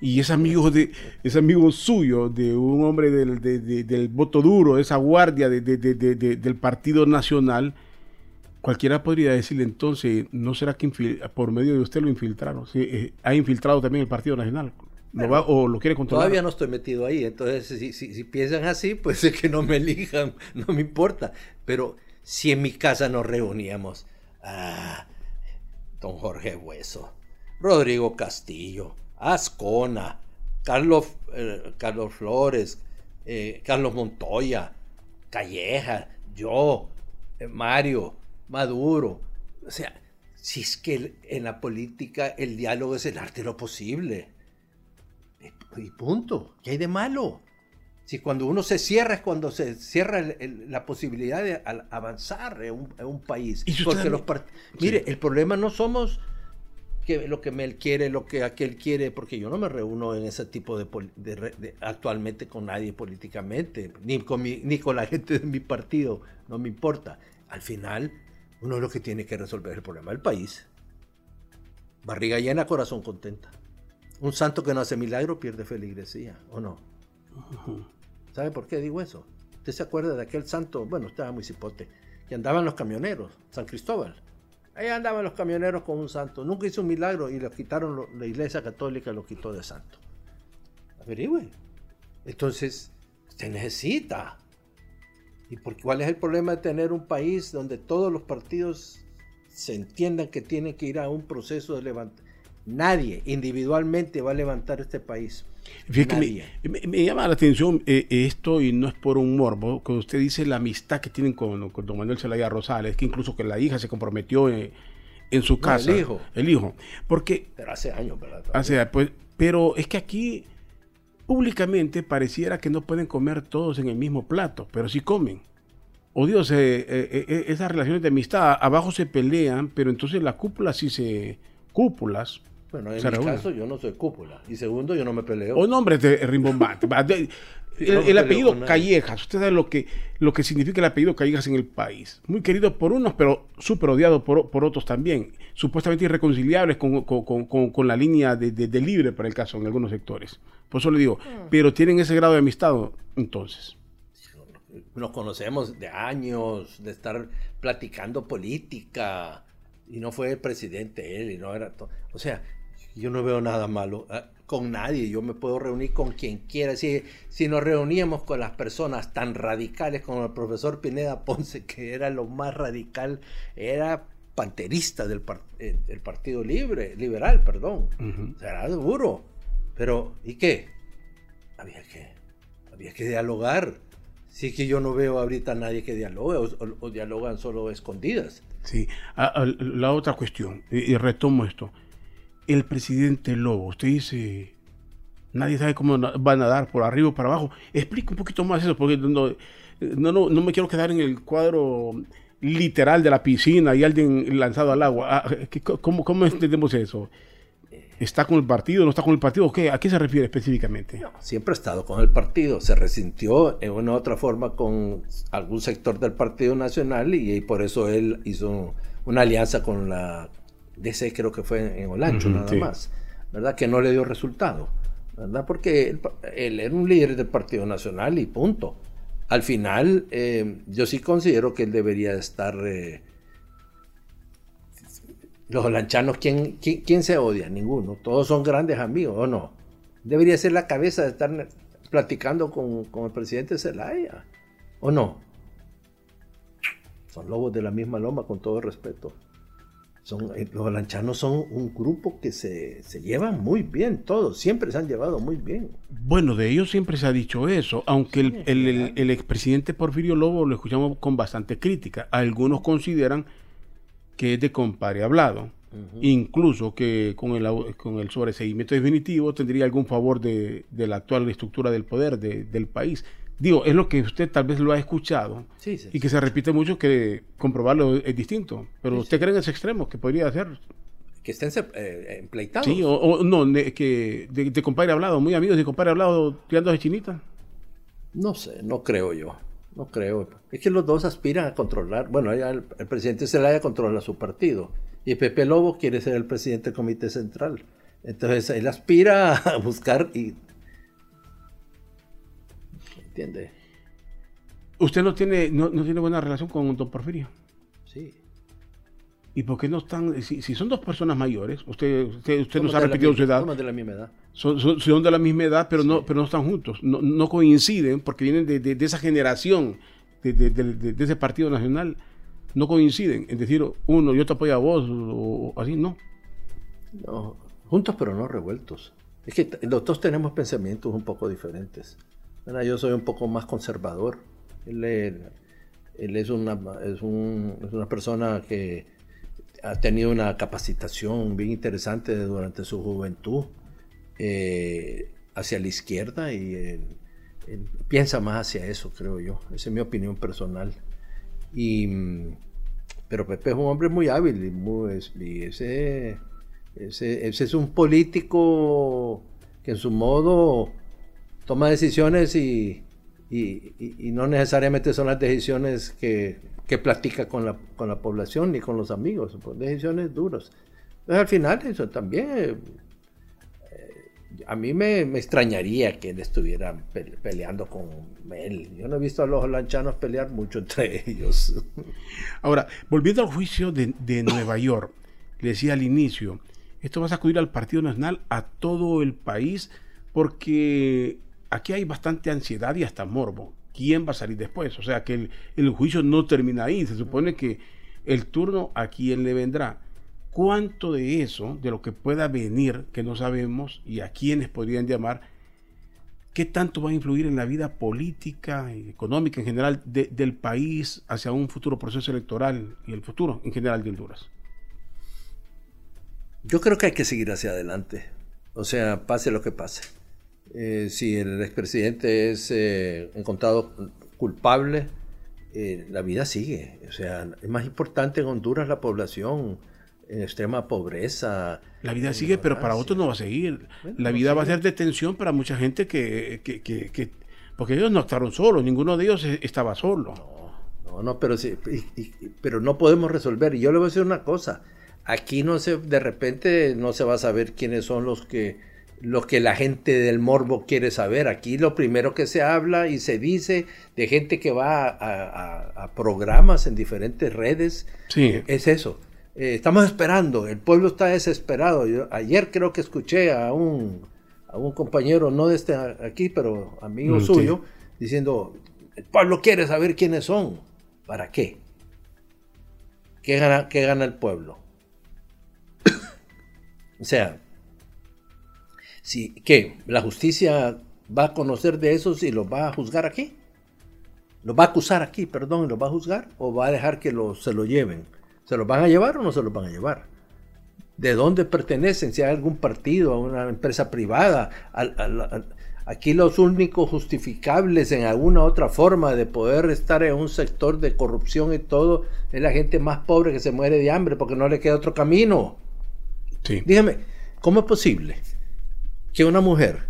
y es amigo de es amigo suyo de un hombre del, del voto duro esa guardia del partido nacional cualquiera podría decirle entonces, ¿no será que por medio de usted lo infiltraron? Eh, ¿Ha infiltrado también el Partido Nacional? ¿O lo quiere controlar? Todavía no estoy metido ahí, entonces si, piensan así, pues es que no me elijan, no me importa. Pero si en mi casa nos reuníamos, ah, don Jorge Hueso, Rodrigo Castillo, Ascona, Carlos, eh, Carlos Flores, eh, Carlos Montoya, Calleja, yo, Mario, Maduro. O sea, si es que en la política el diálogo es el arte de lo posible. Y punto. ¿Qué hay de malo? Si cuando uno se cierra es cuando se cierra la posibilidad de avanzar en un, país. Porque los Mire, el problema no somos que lo que él quiere, lo que aquel quiere, porque yo no me reúno en ese tipo de, actualmente con nadie políticamente, ni con, ni con la gente de mi partido, no me importa. Al final uno es lo que tiene que resolver el problema del país. Barriga llena, corazón contenta. Un santo que no hace milagro pierde feligresía, ¿o no? ¿Sabe por qué digo eso? ¿Usted se acuerda de aquel santo? Bueno, estaba muy cipote, que andaban los camioneros, San Cristóbal. Ahí andaban los camioneros con un santo. Nunca hizo un milagro y lo quitaron, la iglesia católica lo quitó de santo. Averigüe. Entonces, se necesita ¿Y por cuál es el problema de tener un país donde todos los partidos se entiendan que tienen que ir a un proceso de levantar? Nadie individualmente va a levantar este país. me, llama la atención eh, esto y no es por un morbo, cuando usted dice la amistad que tienen con, don Manuel Zelaya Rosales, que incluso que la hija se comprometió en, su casa. el hijo. El hijo. Porque... Pero hace años, ¿verdad? Hace, pues, pero es que aquí Públicamente pareciera que no pueden comer todos en el mismo plato, pero sí comen. Oh Dios, eh, eh, eh, esas relaciones de amistad abajo se pelean, pero entonces la cúpula sí se... cúpulas. Bueno, en mi caso yo no soy cúpula. Y segundo, yo no me peleo. Oh, nombre de rimbombante. El, apellido Callejas, usted sabe lo que, lo que significa el apellido Callejas en el país. Muy querido por unos, pero súper odiado por, por, otros también. Supuestamente irreconciliables con, con, con, la línea de, de, libre para el caso en algunos sectores. Por eso le digo, mm. pero tienen ese grado de amistad entonces. Nos conocemos de años, de estar platicando política. Y no fue el presidente él, y no era todo. O sea, yo no veo nada malo. Ah, con nadie, yo me puedo reunir con quien quiera. Si, si nos reuníamos con las personas tan radicales como el profesor Pineda Ponce, que era lo más radical, era panterista del, eh, Partido Libre, Liberal, perdón. Será duro. Pero, ¿y qué? Había que, había que dialogar. Sí que yo no veo ahorita a nadie que dialogue o, dialogan solo escondidas. Sí, la otra cuestión, y retomo esto el presidente Lobo. Usted dice, nadie sabe cómo van a dar por arriba o para abajo. Explica un poquito más eso, porque no, no, no, me quiero quedar en el cuadro literal de la piscina y alguien lanzado al agua. Ah, ¿Cómo, cómo entendemos eso? ¿Está con el partido? ¿No está con el partido? ¿Qué? ¿A qué se refiere específicamente? siempre ha estado con el partido. Se resintió en una u otra forma con algún sector del Partido Nacional y por eso él hizo una alianza con la de ese creo que fue en Olancho nada más, ¿verdad? Que no le dio resultado, ¿verdad? Porque él, era un líder del Partido Nacional y punto. al final, eh, yo sí considero que él debería estar... Eh, los lanchanos, ¿quién, quién, se odia? Ninguno. Todos son grandes amigos, ¿o no? Debería ser la cabeza de estar platicando con, con el presidente Zelaya, ¿o no? Son lobos de la misma loma, con todo respeto. Son, eh, los lanchanos son un grupo que se, se, llevan muy bien, todos, siempre se han llevado muy bien. Bueno, de ellos siempre se ha dicho eso, aunque el, el, el, expresidente Porfirio Lobo lo escuchamos con bastante crítica. Algunos consideran que es de compadre hablado, incluso que con el, con el sobreseguimiento definitivo tendría algún favor de, de la actual estructura del poder de, del país. Digo, es lo que usted tal vez lo ha escuchado y que se repite mucho que comprobarlo es distinto. Pero usted cree en ese extremo que podría ser. Que estén eh, empleitados. Sí, o, no, que de, compadre hablado, muy amigos de compadre hablado tirando de chinita. No sé, no creo yo. No creo. Es que los dos aspiran a controlar. Bueno, el, el presidente Zelaya controla su partido. Y Pepe Lobo quiere ser el presidente del Comité Central. Entonces él aspira a buscar y ¿Entiende? ¿Usted no tiene, no, tiene buena relación con don Porfirio? Sí. ¿Y por qué no están, si, son dos personas mayores, usted, usted, nos ha repetido su edad? Son de la misma edad. Son, de la misma edad, pero, no, pero no están juntos, no, coinciden, porque vienen de, esa generación, de, ese partido nacional, no coinciden. Es decir, uno, yo te apoyo a vos, o, así, no. No, juntos pero no revueltos. Es que los dos tenemos pensamientos un poco diferentes yo soy un poco más conservador. Él, es, una, es, una persona que ha tenido una capacitación bien interesante durante su juventud eh, hacia la izquierda y piensa más hacia eso, creo yo. Esa es mi opinión personal. Y, pero Pepe es un hombre muy hábil y, muy, ese, ese, ese es un político que en su modo toma decisiones y, no necesariamente son las decisiones que, que platica con la, con la población ni con los amigos, son decisiones duras. Entonces al final eso también, eh, a mí me, extrañaría que él estuviera peleando con él. Yo no he visto a los lanchanos pelear mucho entre ellos. Ahora, volviendo al juicio de, de Nueva York, le decía al inicio, esto va a sacudir al Partido Nacional, a todo el país, porque aquí hay bastante ansiedad y hasta morbo. ¿Quién va a salir después? O sea que el, juicio no termina ahí. Se supone que el turno a quién le vendrá. ¿Cuánto de eso, de lo que pueda venir, que no sabemos, y a quiénes podrían llamar, qué tanto va a influir en la vida política y económica en general del país hacia un futuro proceso electoral y el futuro en general de Honduras? Yo creo que hay que seguir hacia adelante. O sea, pase lo que pase. Eh, si el expresidente es eh, encontrado culpable, eh, la vida sigue. O sea, es más importante en Honduras la población en extrema pobreza. La vida sigue, pero para otros no va a seguir. la vida va a ser detención para mucha gente que, que, que, porque ellos no actuaron solos, ninguno de ellos estaba solo. No, no, pero sí, pero no podemos resolver. Y yo le voy a decir una cosa, aquí no se, de repente no se va a saber quiénes son los que lo que la gente del morbo quiere saber. Aquí lo primero que se habla y se dice de gente que va a, programas en diferentes redes es eso. Eh, estamos esperando, el pueblo está desesperado. Yo, ayer creo que escuché a un, a un compañero, no de este aquí, pero amigo mm, suyo, diciendo, el pueblo quiere saber quiénes son. ¿Para qué? ¿Qué gana, qué gana el pueblo? o sea, si, ¿Qué? ¿La justicia va a conocer de esos y los va a juzgar aquí? ¿Los va a acusar aquí, perdón, y los va a juzgar? ¿O va a dejar que se lo lleven? ¿Se los van a llevar o no se los van a llevar? ¿De dónde pertenecen? Si hay algún partido, a una empresa privada. aquí los únicos justificables en alguna otra forma de poder estar en un sector de corrupción y todo es la gente más pobre que se muere de hambre porque no le queda otro camino. Sí. Dígame, ¿cómo es posible? Que una mujer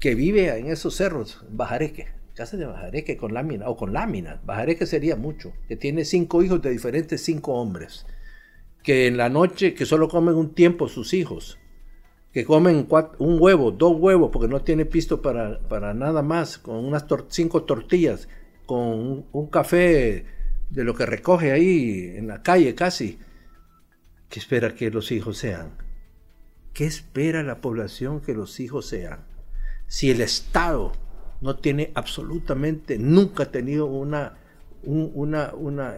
que vive en esos cerros, Bajareque, casa de Bajareque con lámina, o con lámina, Bajareque sería mucho, que tiene cinco hijos de diferentes cinco hombres, que en la noche, que solo comen un tiempo sus hijos, que comen un huevo, dos huevos, porque no tiene pisto para, para nada más, con unas cinco tortillas, con un, café de lo que recoge ahí en la calle casi, ¿qué espera que los hijos sean? ¿Qué espera la población que los hijos sean? Si el Estado no tiene absolutamente, nunca ha tenido una, una, una,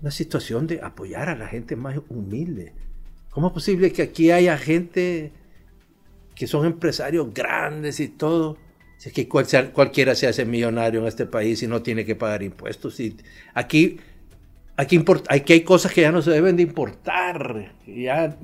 una situación de apoyar a la gente más humilde, ¿Cómo es posible que aquí haya gente que son empresarios grandes y todo? Si que cualquiera se hace millonario en este país y no tiene que pagar impuestos. Y aquí, aquí, aquí hay cosas que ya no se deben de importar. Ya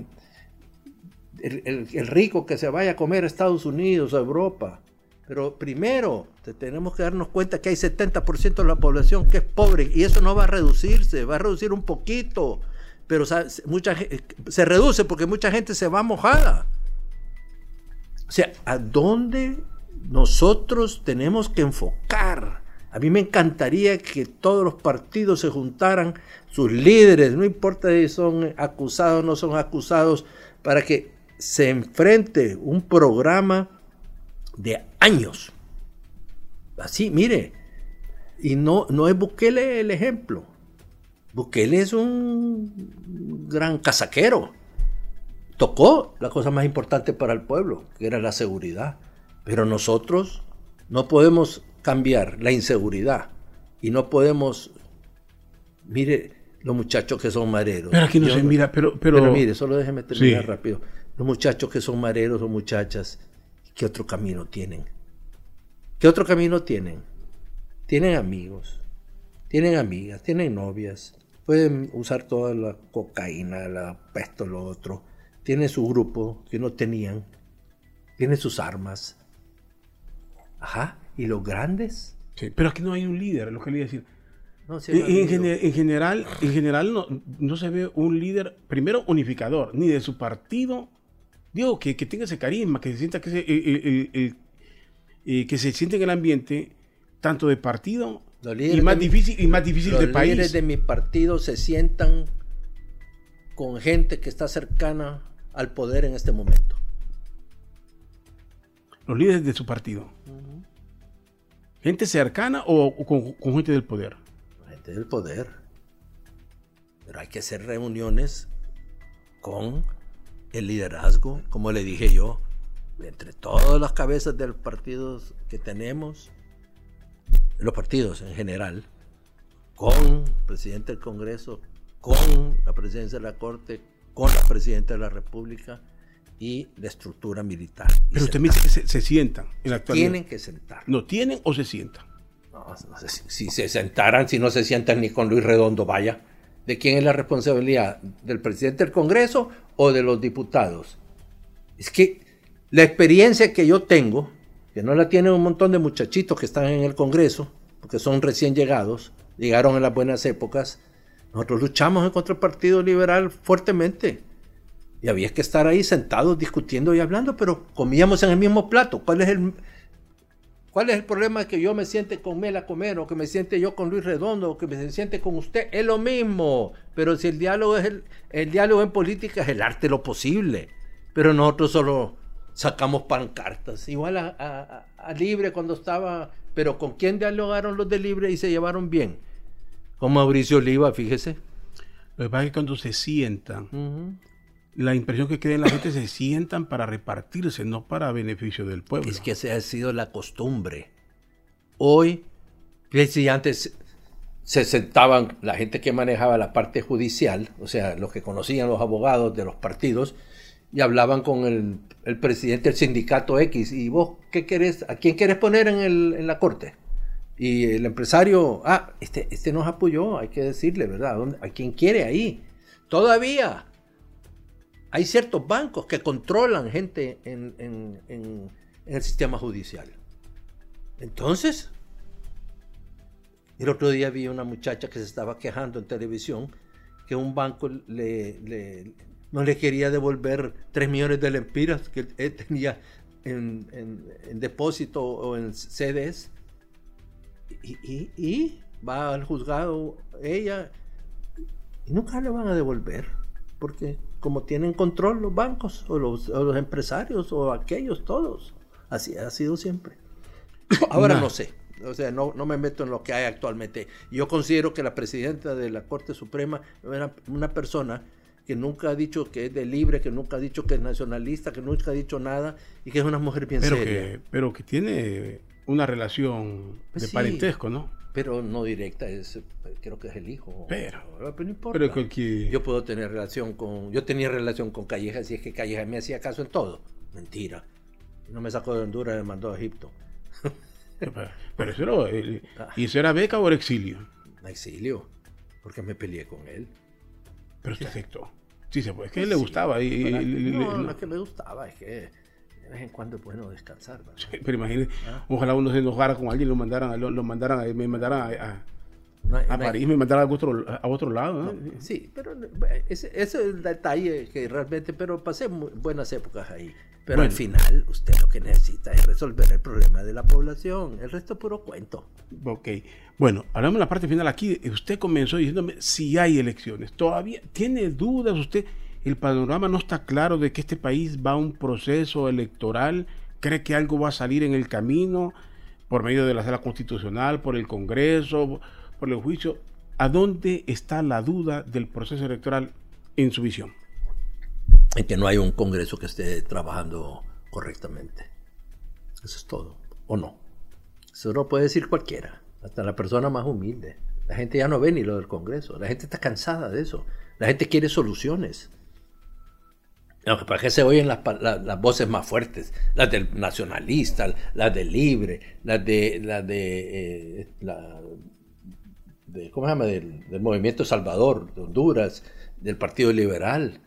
el, rico que se vaya a comer a Estados Unidos, a Europa. Pero primero tenemos que darnos cuenta que hay 70% de la población que es pobre y eso no va a reducirse, va a reducir un poquito pero se reduce porque mucha gente se va mojada. O sea, ¿a dónde nosotros tenemos que enfocar? A mí me encantaría que todos los partidos se juntaran, sus líderes, no importa si son acusados o no son acusados, para que se enfrente un programa de años. Así, mire, y no, no es Bukele el ejemplo. Bukele es un gran casaquero. Tocó la cosa más importante para el pueblo, que era la seguridad. Pero nosotros no podemos cambiar la inseguridad y no podemos, mire, los muchachos que son mareros. Pero aquí no se mira, pero, pero... mire, solo déjeme terminar rápido. Los muchachos que son mareros o muchachas, ¿qué otro camino tienen? ¿Qué otro camino tienen? Tienen amigos, tienen amigas, tienen novias, pueden usar toda la cocaína, la pesto, lo otro. Tiene su grupo que no tenían. Tiene sus armas. Ajá. ¿Y los grandes? Sí, pero aquí no hay un líder, lo que le iba a decir. No, en, general, en general no, no, se ve un líder, primero unificador, ni de su partido. Digo, que, que tenga ese carisma, que se sienta que se, eh, eh, eh, que se siente en el ambiente, tanto de partido y más difícil, y más difícil del país. Los líderes de mi partido se sientan con gente que está cercana al poder en este momento. Los líderes de su partido. ¿Gente cercana o, con, gente del poder? Gente del poder. Pero hay que hacer reuniones con el liderazgo, como le dije yo, entre todas las cabezas de los partidos que tenemos, los partidos en general, con el presidente del Congreso, con la presidencia de la Corte, con la presidenta de la República y la estructura militar. Pero usted me dice que se, sientan en la actualidad. Tienen que sentar. ¿No tienen o se sientan? No, no sé si, si, se sentaran, si no se sientan ni con Luis Redondo, vaya. ¿De quién es la responsabilidad? ¿Del presidente del Congreso o de los diputados? Es que la experiencia que yo tengo que no la tienen un montón de muchachitos que están en el Congreso, porque son recién llegados, llegaron en las buenas épocas. Nosotros luchamos en contra el Partido Liberal fuertemente. Y había que estar ahí sentados discutiendo y hablando, pero comíamos en el mismo plato. ¿Cuál es el, cuál es el problema que yo me siente con Mela a comer, o que me siente yo con Luis Redondo, o que me siente con usted? Es lo mismo. Pero si el diálogo es el, el diálogo en política es el arte de lo posible. Pero nosotros solo sacamos pancartas. Igual a, Libre cuando estaba, pero ¿con quién dialogaron los de Libre y se llevaron bien? Con Mauricio Oliva, fíjese. Lo que pasa es que cuando se sientan, la impresión que queda en la gente se sientan para repartirse, no para beneficio del pueblo. Es que esa ha sido la costumbre. Hoy, si antes se sentaban la gente que manejaba la parte judicial, o sea, los que conocían los abogados de los partidos, y hablaban con el, presidente del sindicato X. ¿Y vos qué querés? ¿A quién quieres poner en, el, en la corte? Y el empresario, ah, este, este nos apoyó, hay que decirle, ¿verdad? ¿A quién quiere ahí? Todavía hay ciertos bancos que controlan gente en, el sistema judicial. Entonces, el otro día vi una muchacha que se estaba quejando en televisión que un banco no le quería devolver 3 millones de lempiras que él tenía en, depósito o en CDs. Y, va al juzgado ella y nunca le van a devolver. porque como tienen control los bancos o los, empresarios o aquellos todos, así ha sido siempre. Ahora no sé, o sea, no, no me meto en lo que hay actualmente. Yo considero que la presidenta de la Corte Suprema era una persona que nunca ha dicho que es de libre, que nunca ha dicho que es nacionalista, que nunca ha dicho nada y que es una mujer bien pero seria. Que, pero que tiene una relación pues de parentesco, ¿no? Pero no directa, es, creo que es el hijo. Pero, pero no importa. Yo puedo tener relación con, yo tenía relación con Calleja si es que Calleja me hacía caso en todo. Mentira. No me sacó de Honduras, me mandó a Egipto. pero, eso era, ah. ¿y eso era beca o era exilio? Exilio, porque me peleé con él. Pero usted aceptó. Sí, se puede. Es que él le gustaba. Y, no, no, es que me gustaba, es que de vez en cuando es bueno descansar. pero imagínese, ah. ojalá uno se enojara con alguien y lo mandaran, lo, lo mandaran, me mandaran a, a, París, me mandaran a otro, a otro lado. sí, pero ese, ese, es el detalle que realmente, pero pasé buenas épocas ahí. Pero al final, usted lo que necesita es resolver el problema de la población. El resto es puro cuento. Ok. Bueno, hablamos de la parte final aquí. Usted comenzó diciéndome si hay elecciones. ¿Todavía tiene dudas usted? El panorama no está claro de que este país va a un proceso electoral. ¿Cree que algo va a salir en el camino por medio de la sala constitucional, por el Congreso, por el juicio? ¿A dónde está la duda del proceso electoral en su visión? en que no hay un Congreso que esté trabajando correctamente. Eso es todo. ¿O no? Eso lo puede decir cualquiera, hasta la persona más humilde. La gente ya no ve ni lo del Congreso. La gente está cansada de eso. La gente quiere soluciones. ¿Para qué se oyen las, voces más fuertes? Las del nacionalista, las del libre, las de, las de, eh, ¿cómo se llama? Del, del, Movimiento Salvador, de Honduras, del Partido Liberal.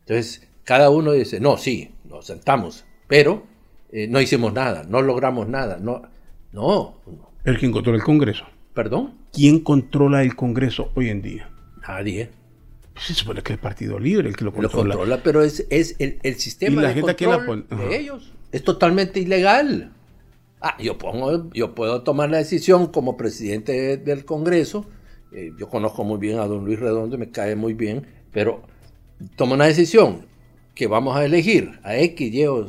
Entonces, cada uno dice, no, sí, nos sentamos, pero eh, no hicimos nada, no logramos nada. No, no. ¿El quién controla el Congreso? ¿Perdón? ¿Quién controla el Congreso hoy en día? Nadie. Se supone que es el Partido Libre el que lo controla. Lo controla, pero es, es el, el, sistema de control de ellos. Es totalmente ilegal. Ah, yo, pongo, yo puedo tomar la decisión como presidente del Congreso. Eh, yo conozco muy bien a don Luis Redondo, me cae muy bien, pero toma una decisión que vamos a elegir a X, Y o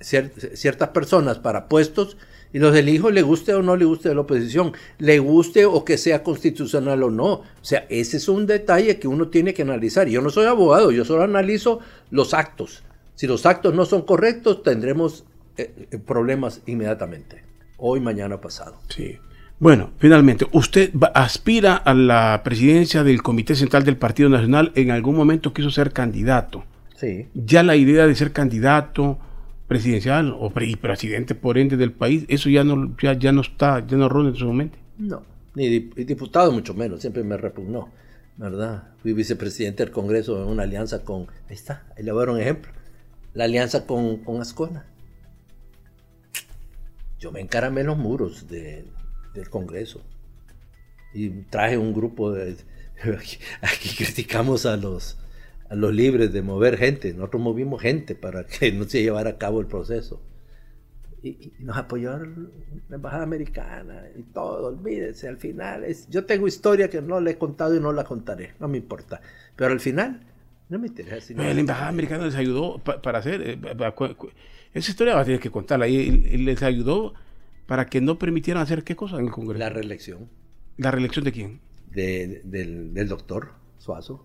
ciertas personas para puestos y los elijo, le guste o no le guste de la oposición, le guste o que sea constitucional o no. O sea, ese es un detalle que uno tiene que analizar. Yo no soy abogado, yo solo analizo los actos. Si los actos no son correctos, tendremos eh, eh, problemas inmediatamente. Hoy, mañana, pasado. Sí. Bueno, finalmente, usted aspira a la presidencia del Comité Central del Partido Nacional. En algún momento quiso ser candidato. Sí. Ya la idea de ser candidato presidencial o presidente por ende del país, eso ya no, ya, ya no está, ya no ronda en su momento. No, ni diputado mucho menos, siempre me repugnó, ¿verdad? Fui vicepresidente del Congreso en una alianza con, ahí está, ahí le voy a dar un ejemplo, la alianza con, con Ascona. Yo me encaramé en los muros de, del Congreso. Y traje un grupo de... Aquí, criticamos a los, a los libres de mover gente. Nosotros movimos gente para que no se llevara a cabo el proceso. Y, nos apoyó la embajada americana y todo, olvídese, al final es, yo tengo historia que no le he contado y no la contaré, no me importa, pero al final no me interesa. la embajada americana les ayudó para hacer, eh, esa historia va a tener que contarla, y les ayudó para que no permitieran hacer qué cosa en el Congreso. La reelección. ¿La reelección de quién? del, doctor Suazo.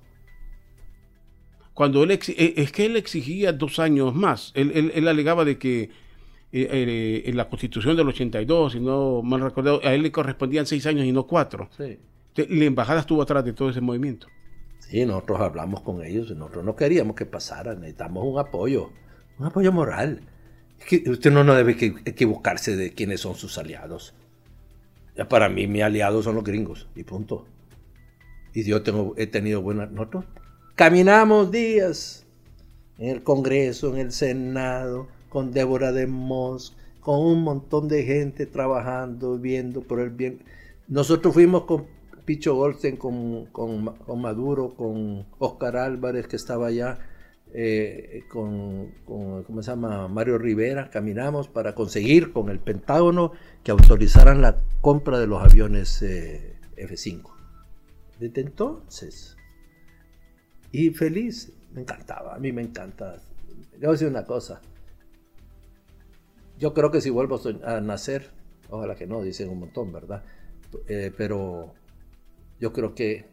Cuando él eh, es que él exigía dos años más. Él, alegaba de que eh, eh, en la constitución del 82, si no mal recordado, a él le correspondían seis años y no cuatro. Sí. La embajada estuvo atrás de todo ese movimiento. Sí, nosotros hablamos con ellos, nosotros no queríamos que pasara, necesitamos un apoyo, un apoyo moral usted no, no debe equivocarse de quiénes son sus aliados. Ya para mí, mis aliados son los gringos, y punto. Y yo tengo, he tenido buenas notas. Caminamos días en el Congreso, en el Senado, con Débora de Moss, con un montón de gente trabajando, viendo por el bien. Nosotros fuimos con Picho Goldstein, con, con, con Maduro, con Oscar Álvarez, que estaba allá eh, con, ¿cómo se llama? Mario Rivera, caminamos para conseguir con el Pentágono que autorizaran la compra de los aviones eh, F-5. Desde entonces, y feliz, me encantaba, a mí me encanta. Le voy a decir una cosa. Yo creo que si vuelvo a nacer, ojalá que no, dicen un montón, ¿verdad? Eh, pero yo creo que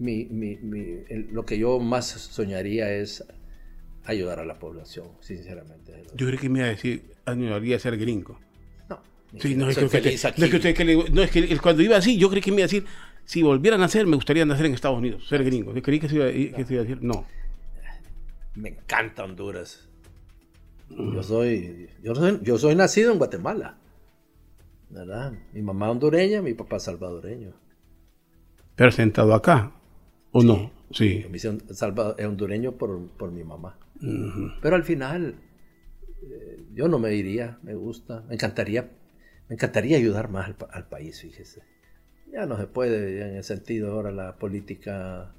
lo que yo más soñaría es ayudar a la población, sinceramente. Yo creo que me iba a decir, ayudaría a ser gringo. No. Sí, no, es que, no es que, cuando iba así, yo creí que me iba a decir, si volviera a nacer, me gustaría nacer en Estados Unidos, ser gringo. Yo creí que se iba, que se iba a decir, no. Me encanta Honduras. Yo soy, yo soy, yo soy nacido en Guatemala. ¿Verdad? Mi mamá hondureña, mi papá salvadoreño. Pero sentado acá, ¿o no? Sí. Mi salvador, hondureño por, por mi mamá. Pero al final, eh, yo no me iría, me gusta, me encantaría, me encantaría ayudar más al, país, fíjese. Ya no se puede, en el sentido ahora la política,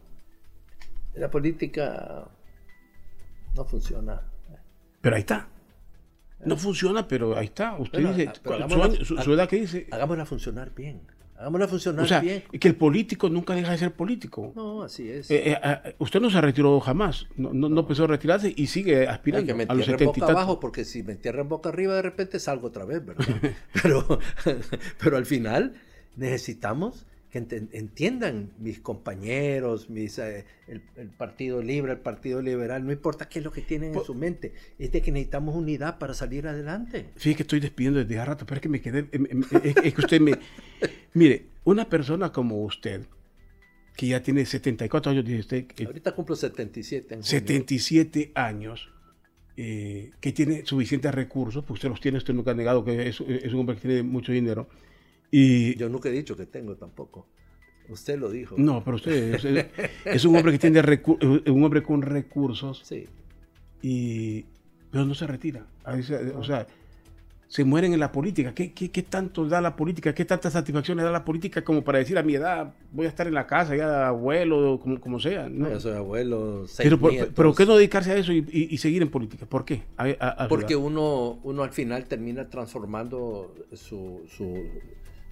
la política no funciona. Pero ahí está. No funciona, pero ahí está. Usted dice, su, edad que dice. Hagámosla funcionar bien. Hagámosla funcionar o sea, bien. que el político nunca deja de ser político. No, así es. Eh, eh, usted no se retiró jamás. No, no, no, empezó a retirarse y sigue aspirando. que me a los 70 boca abajo, porque si me entierran boca arriba, de repente salgo otra vez, ¿verdad? pero, pero al final necesitamos que entiendan mis compañeros, mis, eh, el, Partido Libre, el Partido Liberal, no importa qué es lo que tienen en su mente, es de que necesitamos unidad para salir adelante. Fíjate que estoy despidiendo desde hace rato, pero es que me quedé, em, em, es, que usted me... Mire, una persona como usted, que ya tiene 74 años, dice usted... Ahorita cumplo 77 años. 77 años. Eh, que tiene suficientes recursos, pues usted los tiene, usted nunca ha negado que es, es un hombre que tiene mucho dinero, y, Yo nunca he dicho que tengo tampoco. Usted lo dijo. No, pero usted es, un hombre que tiene un hombre con recursos. Sí. Y, pero no se retira. O sea, se mueren en la política. ¿Qué, qué, tanto da la política? ¿Qué tantas satisfacciones da la política como para decir a mi edad voy a estar en la casa, ya abuelo, como, como sea? ¿no? Yo soy abuelo, pero, pero, ¿qué no dedicarse a eso y, seguir en política? ¿Por qué? Porque uno, uno al final termina transformando su, su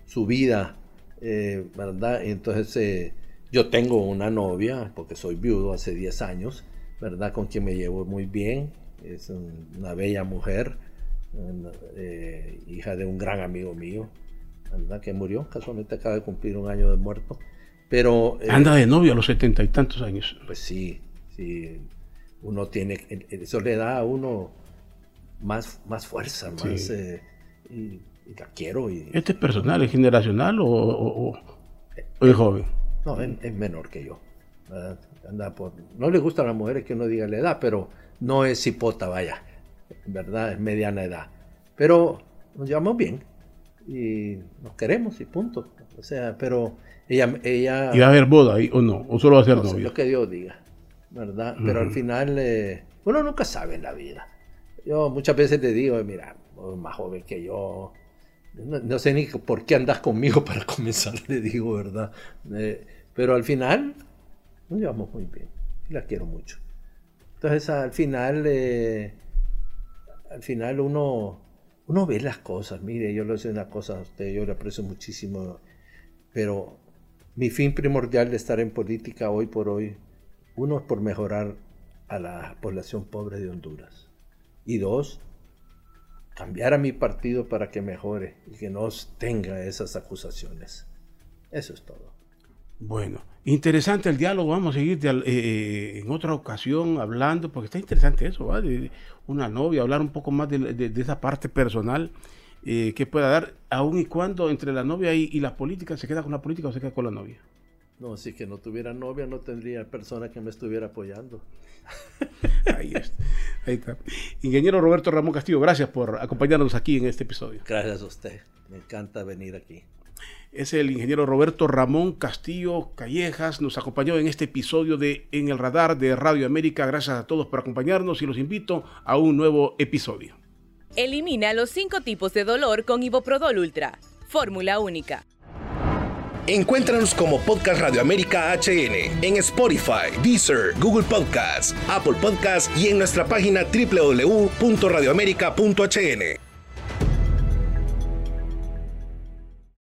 su vida, eh, ¿verdad? Entonces eh, yo tengo una novia, porque soy viudo hace 10 años, ¿verdad? Con quien me llevo muy bien, es una bella mujer, eh, hija de un gran amigo mío, ¿verdad? Que murió, casualmente acaba de cumplir un año de muerto. Pero, Anda de novio a los setenta y tantos años. Pues sí, sí. Uno tiene, eso le da a uno más, más fuerza, más... y, y la quiero. Y... ¿Este es personal, es generacional o, es joven? No, es, menor que yo. Anda por... No le gustan a las mujeres que uno diga la edad, pero no es cipota, vaya. ¿Verdad? Es mediana edad. Pero nos llevamos bien y nos queremos y punto. O sea, pero ella... ella ¿Y va a haber boda ahí o no? ¿O solo va a ser novio? Lo que Dios diga, ¿verdad? Pero al final eh, uno nunca sabe en la vida. Yo muchas veces te digo, mira, más joven que yo, no, sé ni por qué andas conmigo para comenzar, le digo, ¿verdad? Eh, pero al final nos llevamos muy bien y la quiero mucho. Entonces al final, eh, al final uno, uno ve las cosas. Mire, yo le doy una cosa a usted, yo le aprecio muchísimo, pero mi fin primordial de estar en política hoy por hoy, uno es por mejorar a la población pobre de Honduras. Y dos, cambiar a mi partido para que mejore y que no tenga esas acusaciones. Eso es todo. Bueno, interesante el diálogo. Vamos a seguir eh, eh, en otra ocasión hablando, porque está interesante eso, ¿va? De una novia, hablar un poco más de, esa parte personal eh, que pueda dar, aun y cuando entre la novia y, y la política, ¿se queda con la política o se queda con la novia? No, si que no tuviera novia, no tendría persona que me estuviera apoyando. ahí, está, ahí está. Ingeniero Roberto Ramón Castillo, gracias por acompañarnos aquí en este episodio. Gracias a usted. Me encanta venir aquí. Es el ingeniero Roberto Ramón Castillo Callejas. Nos acompañó en este episodio de En el Radar de Radio América. Gracias a todos por acompañarnos y los invito a un nuevo episodio. Elimina los cinco tipos de dolor con Iboprodol Ultra. Fórmula única. Encuéntranos como Podcast Radio América HN en Spotify, Deezer, Google Podcasts, Apple Podcasts y en nuestra página www.radioamerica.hn.